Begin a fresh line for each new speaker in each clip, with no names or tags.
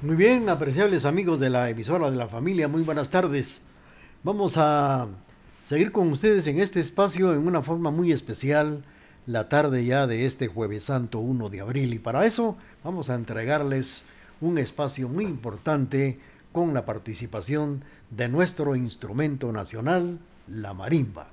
Muy bien, apreciables amigos de la emisora de la familia, muy buenas tardes. Vamos a seguir con ustedes en este espacio en una forma muy especial, la tarde ya de este jueves santo 1 de abril. Y para eso vamos a entregarles un espacio muy importante con la participación de nuestro instrumento nacional, la marimba.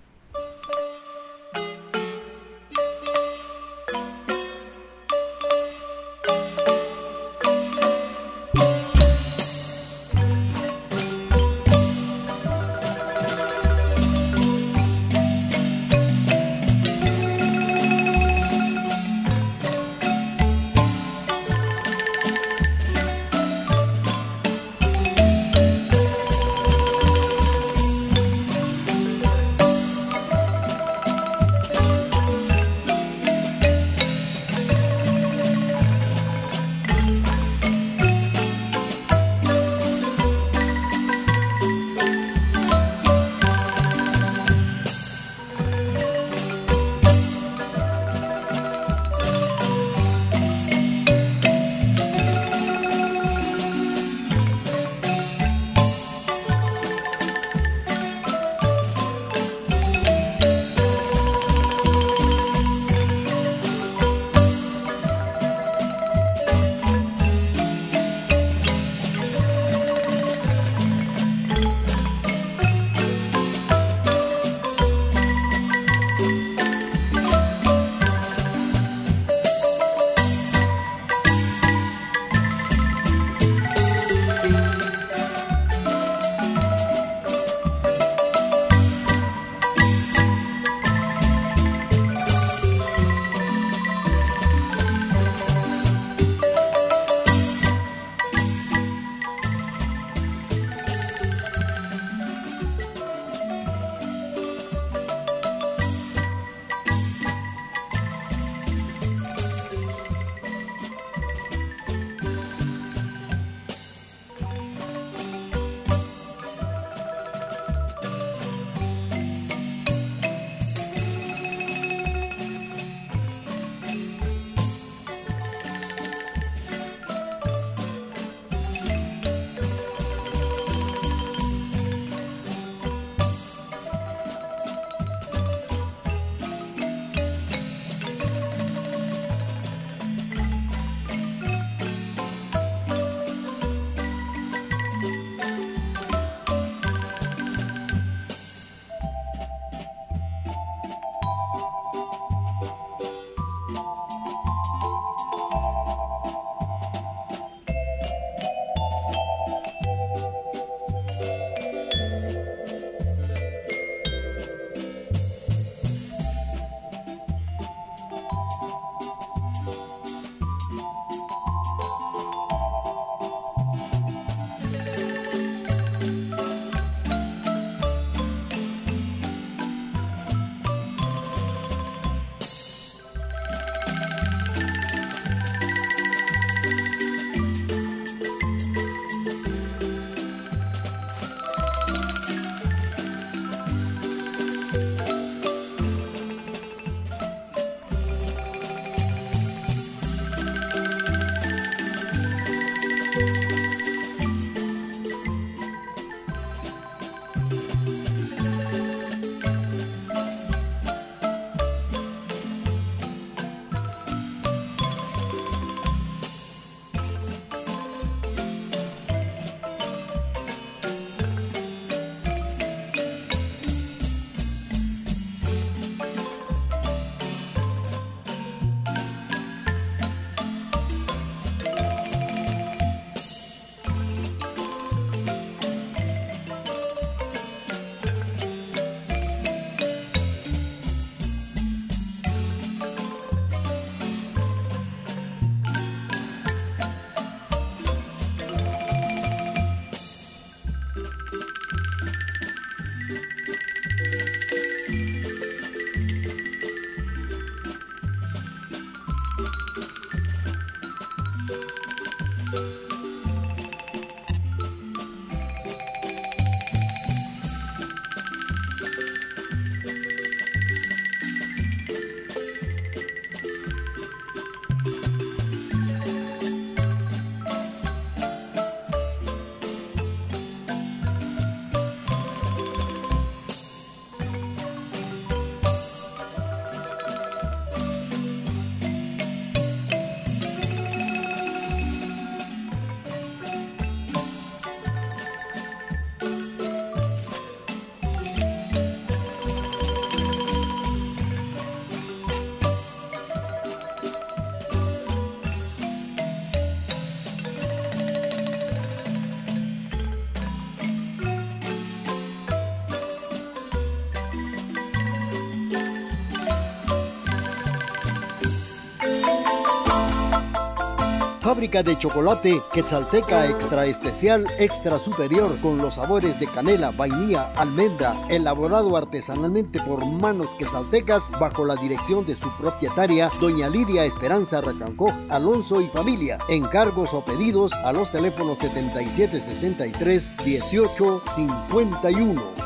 Fábrica de chocolate Quetzalteca Extra Especial Extra Superior con los sabores de canela, vainilla, almendra, elaborado artesanalmente por manos quetzaltecas bajo la dirección de su propietaria, doña Lidia Esperanza Racancó, Alonso y familia. Encargos o pedidos a los teléfonos 7763 1851.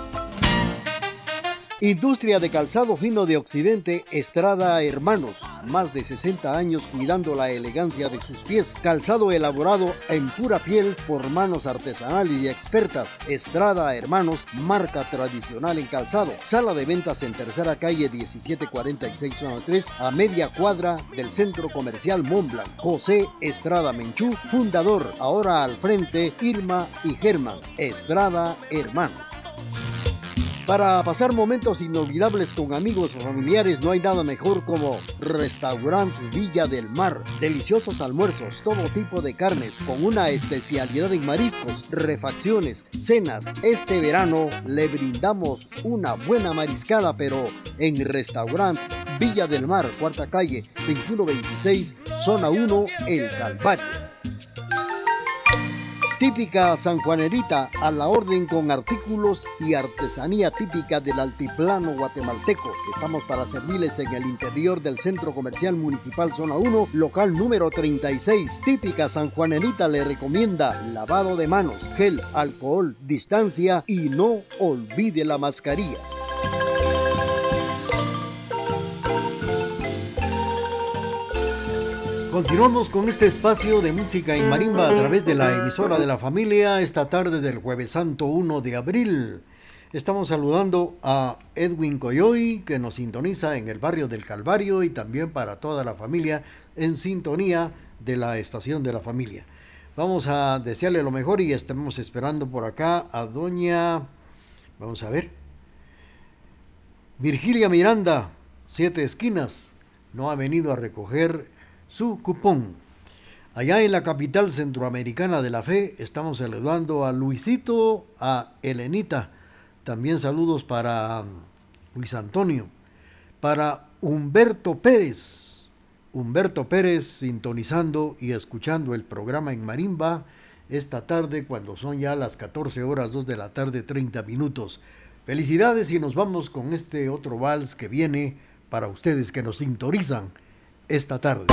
Industria de calzado fino de Occidente, Estrada Hermanos. Más de 60 años cuidando la elegancia de sus pies. Calzado elaborado en pura piel por manos artesanales y expertas. Estrada Hermanos, marca tradicional en calzado. Sala de ventas en tercera calle 1746 zona 3 a media cuadra del centro comercial Montblanc. José Estrada Menchú, fundador. Ahora al frente Irma y Germán. Estrada Hermanos. Para pasar momentos inolvidables con amigos o familiares no hay nada mejor como Restaurant Villa del Mar. Deliciosos almuerzos, todo tipo de carnes, con una especialidad en mariscos, refacciones, cenas. Este verano le brindamos una buena mariscada, pero en Restaurant Villa del Mar, cuarta calle, 2126, zona 1, El Calvario. Típica sanjuanerita a la orden con artículos y artesanía típica del altiplano guatemalteco. Estamos para servirles en el interior del Centro Comercial Municipal Zona 1, local número 36. Típica sanjuanerita le recomienda lavado de manos, gel, alcohol, distancia y no olvide la mascarilla. Continuamos con este espacio de música en marimba a través de la emisora de la familia esta tarde del jueves santo 1 de abril. Estamos saludando a Edwin Coyoy que nos sintoniza en el barrio del Calvario y también para toda la familia en sintonía de la estación de la familia. Vamos a desearle lo mejor y estamos esperando por acá a doña, vamos a ver, Virgilia Miranda, siete esquinas, no ha venido a recoger su cupón. Allá en la capital centroamericana de la fe estamos saludando a Luisito, a Elenita. También saludos para um, Luis Antonio. Para Humberto Pérez. Humberto Pérez sintonizando y escuchando el programa en Marimba esta tarde cuando son ya las 14 horas 2 de la tarde 30 minutos. Felicidades y nos vamos con este otro vals que viene para ustedes que nos sintonizan esta tarde.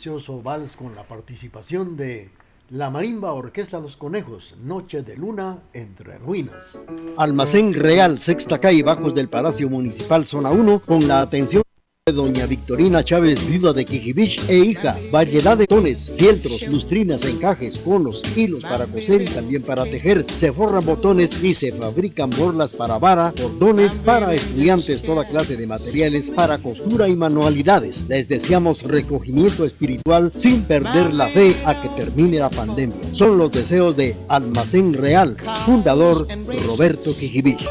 Precioso vals con la participación de la Marimba Orquesta Los Conejos, Noche de Luna entre Ruinas. Almacén Real, sexta calle, bajos del Palacio Municipal, zona 1, con la atención Doña Victorina Chávez, viuda de Quijibich e hija. Variedad de tones, fieltros, lustrinas, encajes, conos, hilos para coser y también para tejer. Se forran botones y se fabrican borlas para vara, cordones para estudiantes, toda clase de materiales para costura y manualidades. Les deseamos recogimiento espiritual sin perder la fe a que termine la pandemia. Son los deseos de Almacén Real, fundador Roberto Quijibich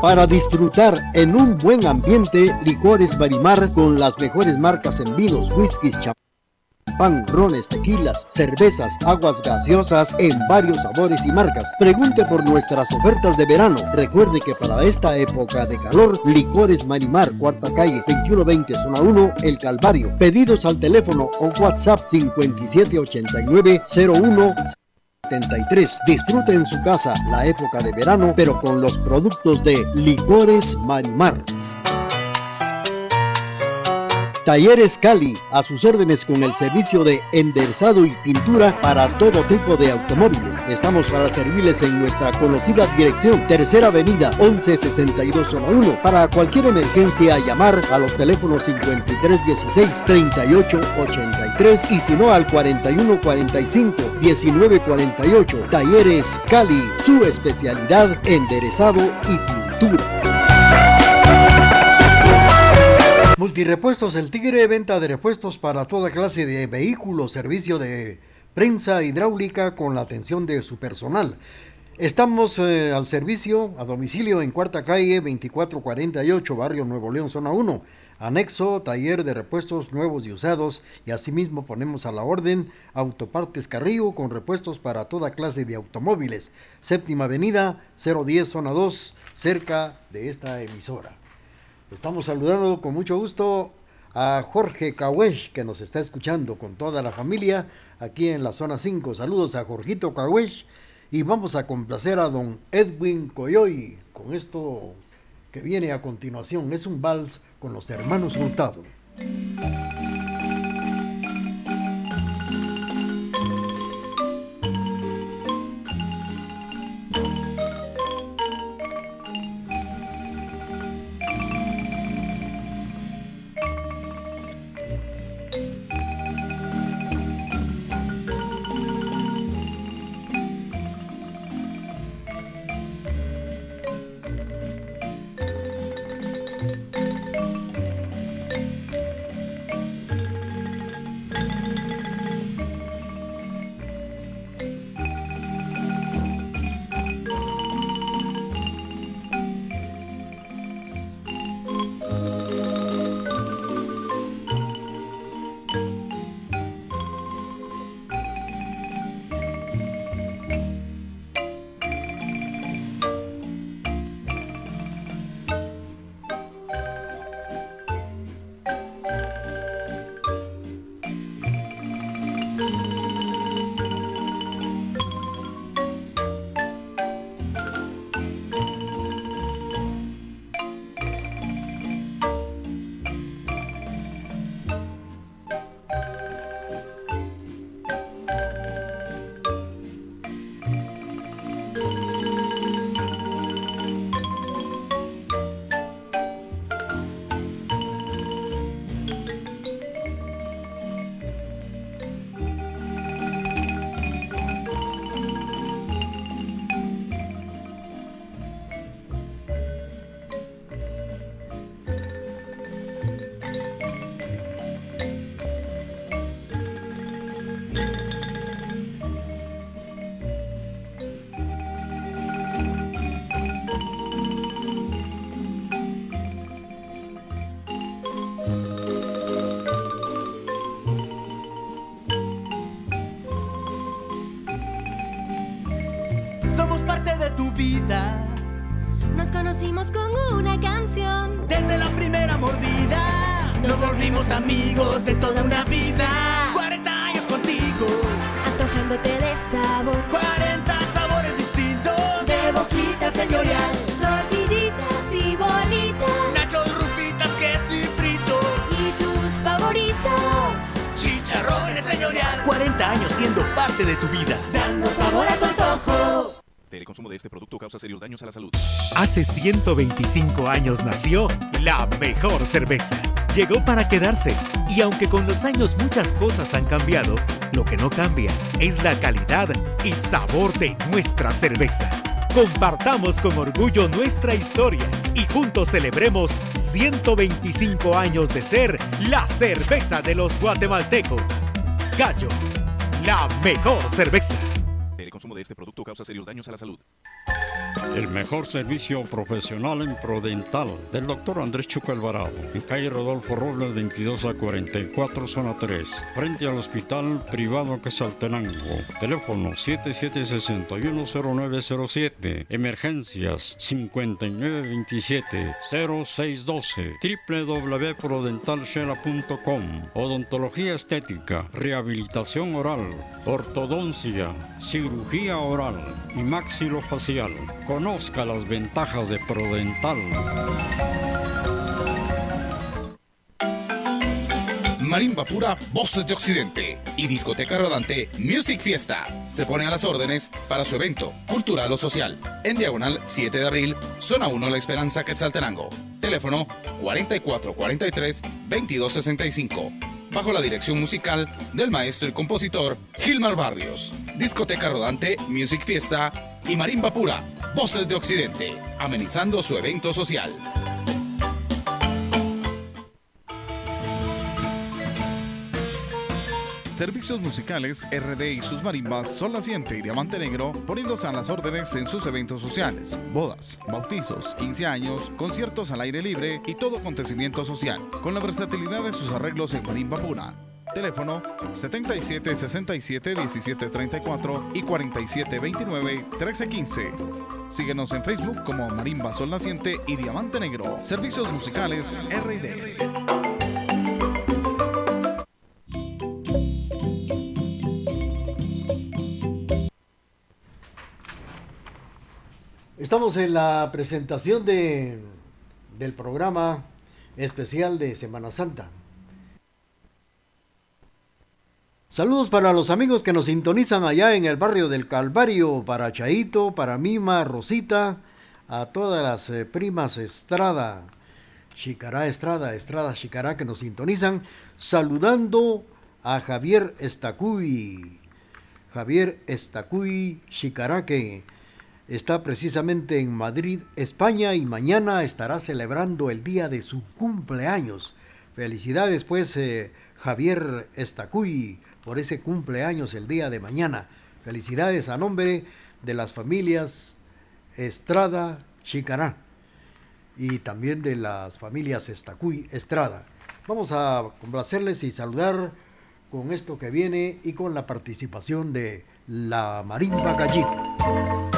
para disfrutar en un buen ambiente licores Barimar con las mejores marcas en vinos, whiskies, champán, rones, tequilas, cervezas, aguas gaseosas en varios sabores y marcas. Pregunte por nuestras ofertas de verano. Recuerde que para esta época de calor, Licores Marimar, cuarta calle, 2120, zona 1, El Calvario. Pedidos al teléfono o WhatsApp 5789 01 73. Disfrute en su casa la época de verano, pero con los productos de Licores Marimar. Talleres Cali, a sus órdenes con el servicio de enderezado y pintura para todo tipo de automóviles. Estamos para servirles en nuestra conocida dirección, Tercera Avenida 1162 Zona 1. Para cualquier emergencia, llamar a los teléfonos 5316-3883 y si no al 4145-1948. Talleres Cali, su especialidad, enderezado y pintura. Multirepuestos El Tigre, venta de repuestos para toda clase de vehículos, servicio de prensa hidráulica con la atención de su personal. Estamos eh, al servicio a domicilio en Cuarta Calle 2448, Barrio Nuevo León, Zona 1. Anexo, taller de repuestos nuevos y usados y asimismo ponemos a la orden Autopartes Carrillo con repuestos para toda clase de automóviles. Séptima Avenida 010, Zona 2, cerca de esta emisora. Estamos saludando con mucho gusto a Jorge Cahuesh, que nos está escuchando con toda la familia aquí en la zona 5. Saludos a Jorgito Cahuesh y vamos a complacer a don Edwin Coyoy con esto que viene a continuación. Es un vals con los hermanos Hurtado.
Nos
volvimos amigos de toda una vida. 40 años contigo,
antojándote de sabor.
40 sabores distintos
de boquita señorial. Tortillitas y bolitas.
Nachos, rufitas, queso y fritos.
Y tus favoritas. Chicharrones señorial.
40 años siendo parte de tu vida.
Dando sabor a tu antojo.
El consumo de este producto causa serios daños a la salud.
Hace 125 años nació la mejor cerveza Llegó para quedarse y aunque con los años muchas cosas han cambiado, lo que no cambia es la calidad y sabor de nuestra cerveza. Compartamos con orgullo nuestra historia y juntos celebremos 125 años de ser la cerveza de los guatemaltecos. Gallo, la mejor cerveza.
El consumo de este producto causa serios daños a la salud.
El mejor servicio profesional en Prodental del doctor Andrés Chuco Alvarado, en calle Rodolfo Robles 22 a 44, zona 3, frente al hospital privado Quesaltenango. Teléfono 77610907, emergencias 5927-0612, www.prodentalshela.com, odontología estética, rehabilitación oral, ortodoncia, cirugía oral y maxilofacial. Conozca las ventajas de Prodental.
Marimba Pura, Voces de Occidente y Discoteca Rodante Music Fiesta se ponen a las órdenes para su evento cultural o social en diagonal 7 de abril, zona 1 La Esperanza Quetzaltenango. Teléfono 4443-2265. Bajo la dirección musical del maestro y compositor Gilmar Barrios. Discoteca Rodante Music Fiesta y Marimba Pura, Voces de Occidente, amenizando su evento social.
Servicios musicales RD y sus marimbas Sol Naciente y Diamante Negro poniéndose a las órdenes en sus eventos sociales, bodas, bautizos, 15 años, conciertos al aire libre y todo acontecimiento social, con la versatilidad de sus arreglos en marimba pura. Teléfono 77 67 17 34 y 47 29 13 15. Síguenos en Facebook como Marimba Sol Naciente y Diamante Negro. Servicios musicales RD.
Estamos en la presentación de, del programa especial de Semana Santa. Saludos para los amigos que nos sintonizan allá en el barrio del Calvario, para Chaito, para Mima, Rosita, a todas las eh, primas Estrada, Chicará Estrada, Estrada Chicará que nos sintonizan, saludando a Javier Estacuy, Javier Estacuy Chicará que está precisamente en Madrid, España, y mañana estará celebrando el día de su cumpleaños. Felicidades, pues, eh, Javier Estacuy, por ese cumpleaños el día de mañana. Felicidades a nombre de las familias Estrada Chicará y también de las familias Estacuy Estrada. Vamos a complacerles y saludar con esto que viene y con la participación de la Marimba Gallito.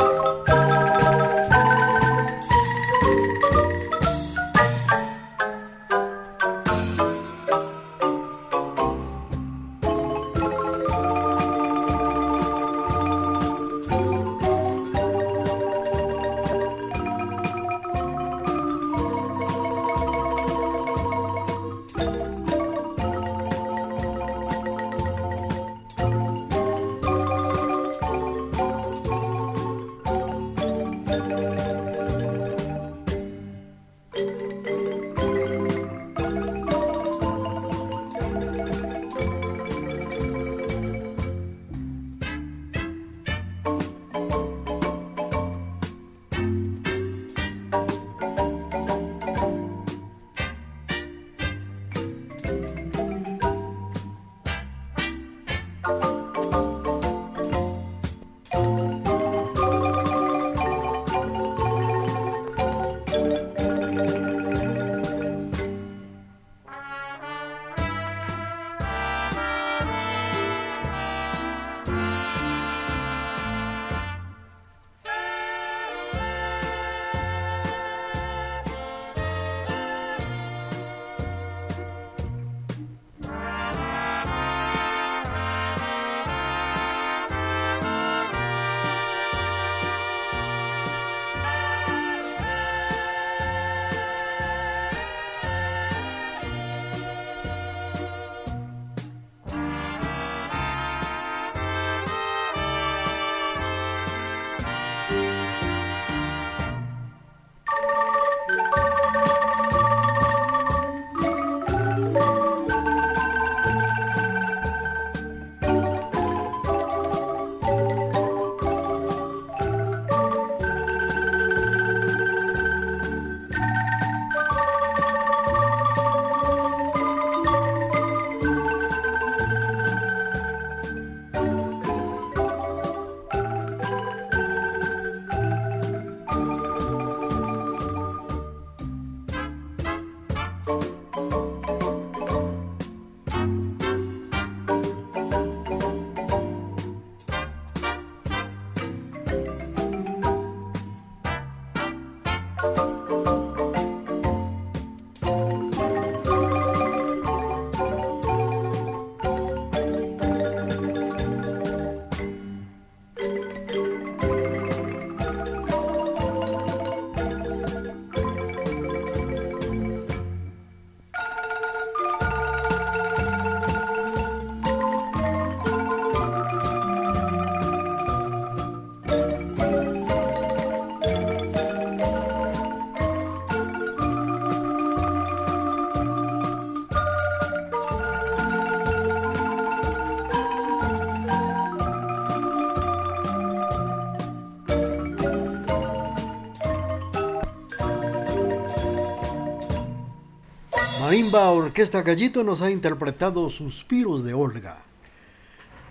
Orquesta Gallito nos ha interpretado Suspiros de Olga.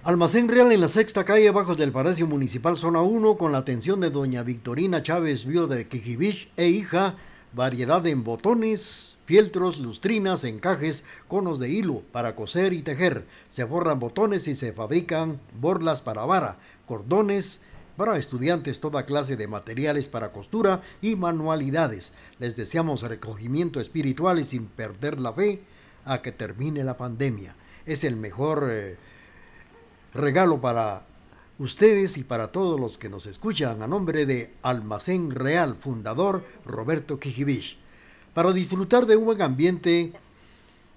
Almacén Real en la sexta calle, bajo del Palacio Municipal Zona 1, con la atención de doña Victorina Chávez, viuda de Quijibich e hija, variedad en botones, fieltros, lustrinas, encajes, conos de hilo para coser y tejer. Se forran botones y se fabrican borlas para vara, cordones, para estudiantes toda clase de materiales para costura y manualidades. Les deseamos recogimiento espiritual y sin perder la fe a que termine la pandemia. Es el mejor eh, regalo para ustedes y para todos los que nos escuchan a nombre de Almacén Real, fundador Roberto Kijibich. Para disfrutar de un buen ambiente,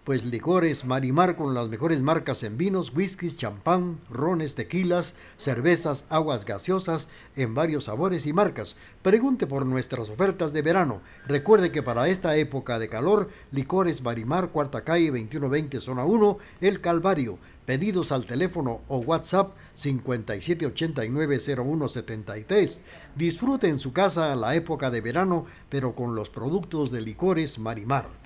pues licores Marimar con las mejores marcas en vinos, whiskies, champán, rones, tequilas, cervezas, aguas gaseosas en varios sabores y marcas. Pregunte por nuestras ofertas de verano. Recuerde que para esta época de calor, licores Marimar, cuarta calle 2120 zona 1, El Calvario. Pedidos al teléfono o WhatsApp 57890173. Disfrute en su casa la época de verano, pero con los productos de licores Marimar.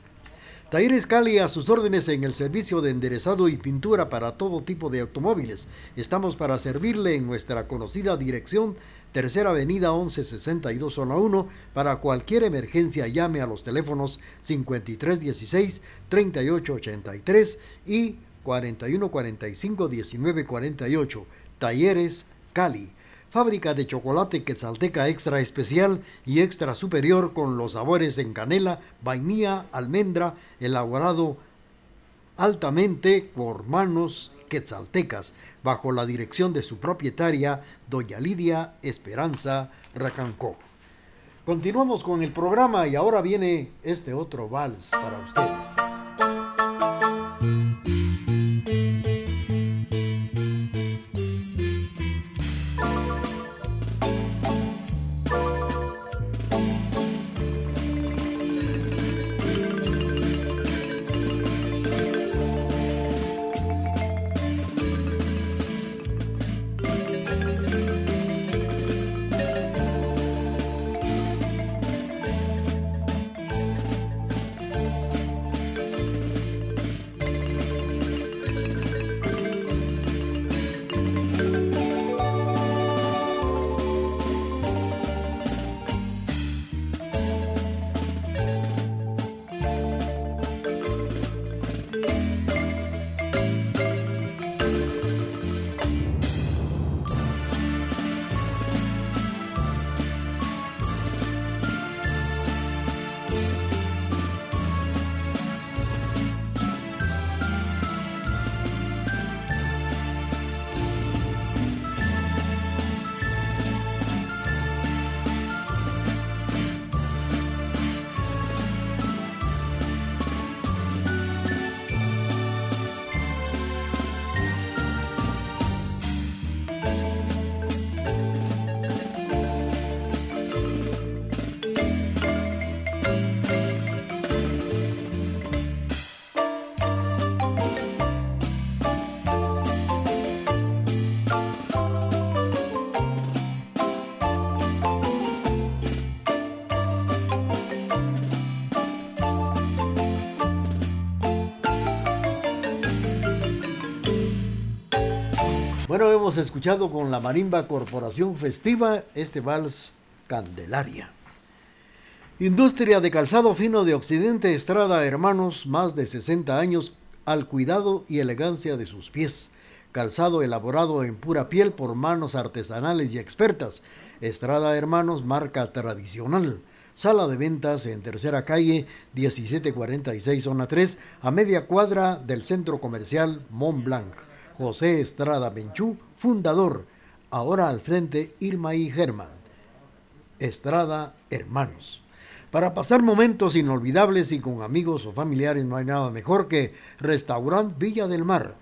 Talleres Cali a sus órdenes en el servicio de enderezado y pintura para todo tipo de automóviles. Estamos para servirle en nuestra conocida dirección Tercera Avenida 1162 Zona 1. Para cualquier emergencia llame a los teléfonos 5316-3883 y 4145-1948. Talleres Cali fábrica de chocolate quetzalteca extra especial y extra superior con los sabores en canela, vainilla, almendra, elaborado altamente por manos quetzaltecas, bajo la dirección de su propietaria, doña Lidia Esperanza Racancó. Continuamos con el programa y ahora viene este otro vals para ustedes. Bueno, hemos escuchado con la Marimba Corporación Festiva este vals Candelaria. Industria de calzado fino de Occidente Estrada Hermanos, más de 60 años al cuidado y elegancia de sus pies. Calzado elaborado en pura piel por manos artesanales y expertas. Estrada Hermanos, marca tradicional. Sala de ventas en tercera calle 1746 zona 3 a media cuadra del centro comercial Mont Blanc. José Estrada Benchú, fundador, ahora al frente Irma y Germán. Estrada Hermanos. Para pasar momentos inolvidables y con amigos o familiares no hay nada mejor que Restaurant Villa del Mar.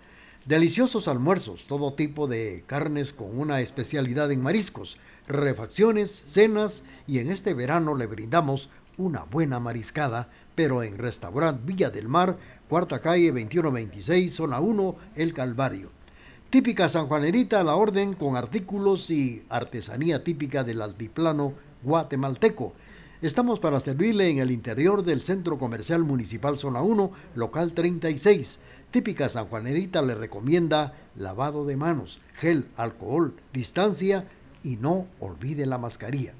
Deliciosos almuerzos, todo tipo de carnes con una especialidad en mariscos, refacciones, cenas y en este verano le brindamos una buena mariscada, pero en Restaurant Villa del Mar cuarta calle 2126, zona 1, El Calvario. Típica sanjuanerita la orden con artículos y artesanía típica del altiplano guatemalteco. Estamos para servirle en el interior del Centro Comercial Municipal Zona 1, local 36. Típica sanjuanerita le recomienda lavado de manos, gel, alcohol, distancia y no olvide la mascarilla.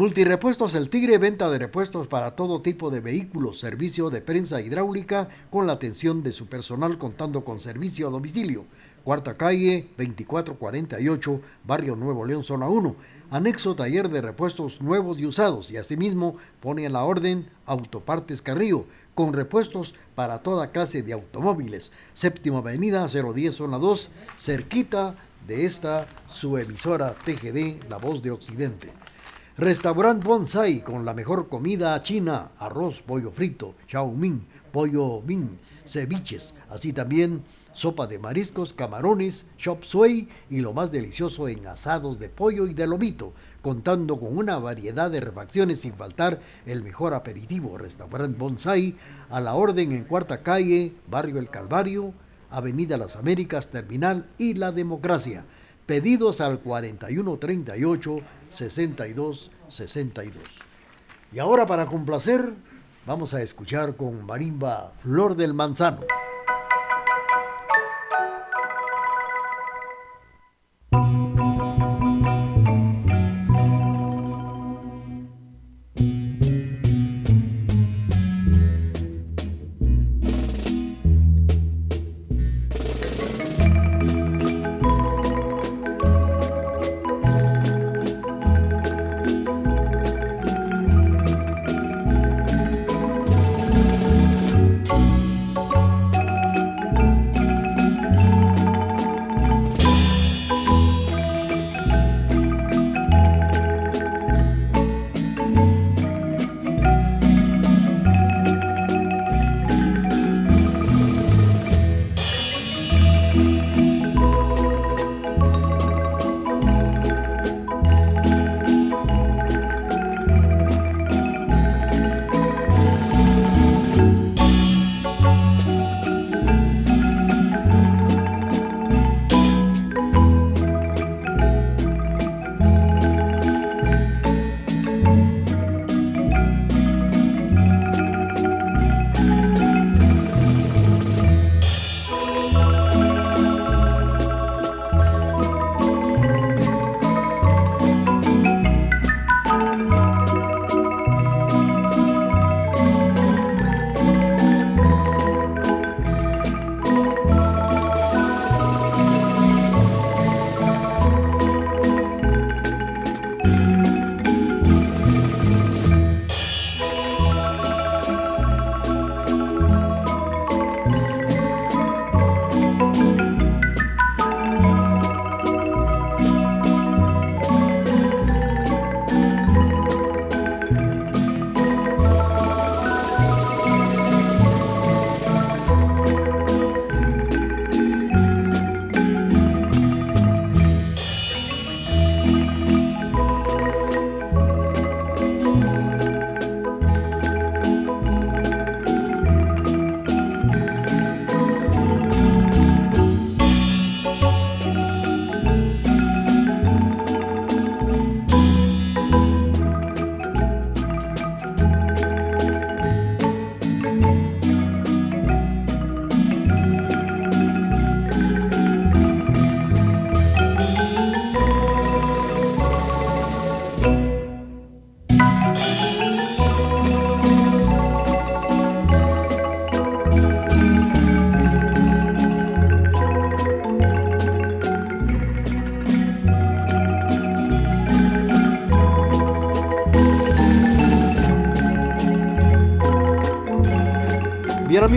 Multirepuestos El Tigre, venta de repuestos para todo tipo de vehículos, servicio de prensa hidráulica con la atención de su personal contando con servicio a domicilio. Cuarta calle 2448, Barrio Nuevo León, zona 1. Anexo taller de repuestos nuevos y usados y asimismo pone en la orden Autopartes Carrillo con repuestos para toda clase de automóviles. Séptima Avenida 010, zona 2, cerquita de esta su emisora TGD, La Voz de Occidente. Restaurant Bonsai con la mejor comida china, arroz, pollo frito, mein, pollo min, ceviches, así también sopa de mariscos, camarones, chop suey y lo más delicioso en asados de pollo y de lomito, contando con una variedad de refacciones sin faltar el mejor aperitivo. Restaurant Bonsai a la orden en Cuarta Calle, Barrio El Calvario, Avenida Las Américas, Terminal y La Democracia. Pedidos al 4138 6262. Y ahora para complacer, vamos a escuchar con marimba Flor del Manzano.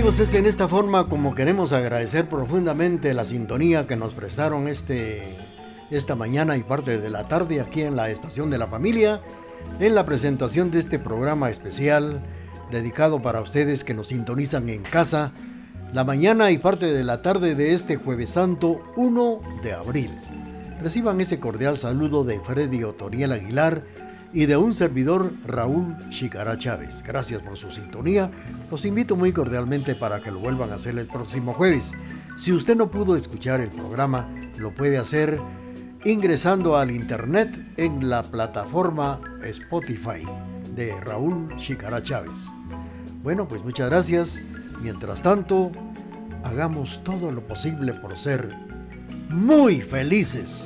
Amigos, es en esta forma como queremos agradecer profundamente la sintonía que nos prestaron este, esta mañana y parte de la tarde aquí en la Estación de la Familia, en la presentación de este programa especial dedicado para ustedes que nos sintonizan en casa, la mañana y parte de la tarde de este jueves santo 1 de abril. Reciban ese cordial saludo de Freddy Otoriel Aguilar, y de un servidor Raúl Chicara Chávez. Gracias por su sintonía. Los invito muy cordialmente para que lo vuelvan a hacer el próximo jueves. Si usted no pudo escuchar el programa, lo puede hacer ingresando al internet en la plataforma Spotify. de Raúl Chicara Chávez. Bueno, pues muchas gracias. Mientras tanto, hagamos todo lo posible por ser muy felices.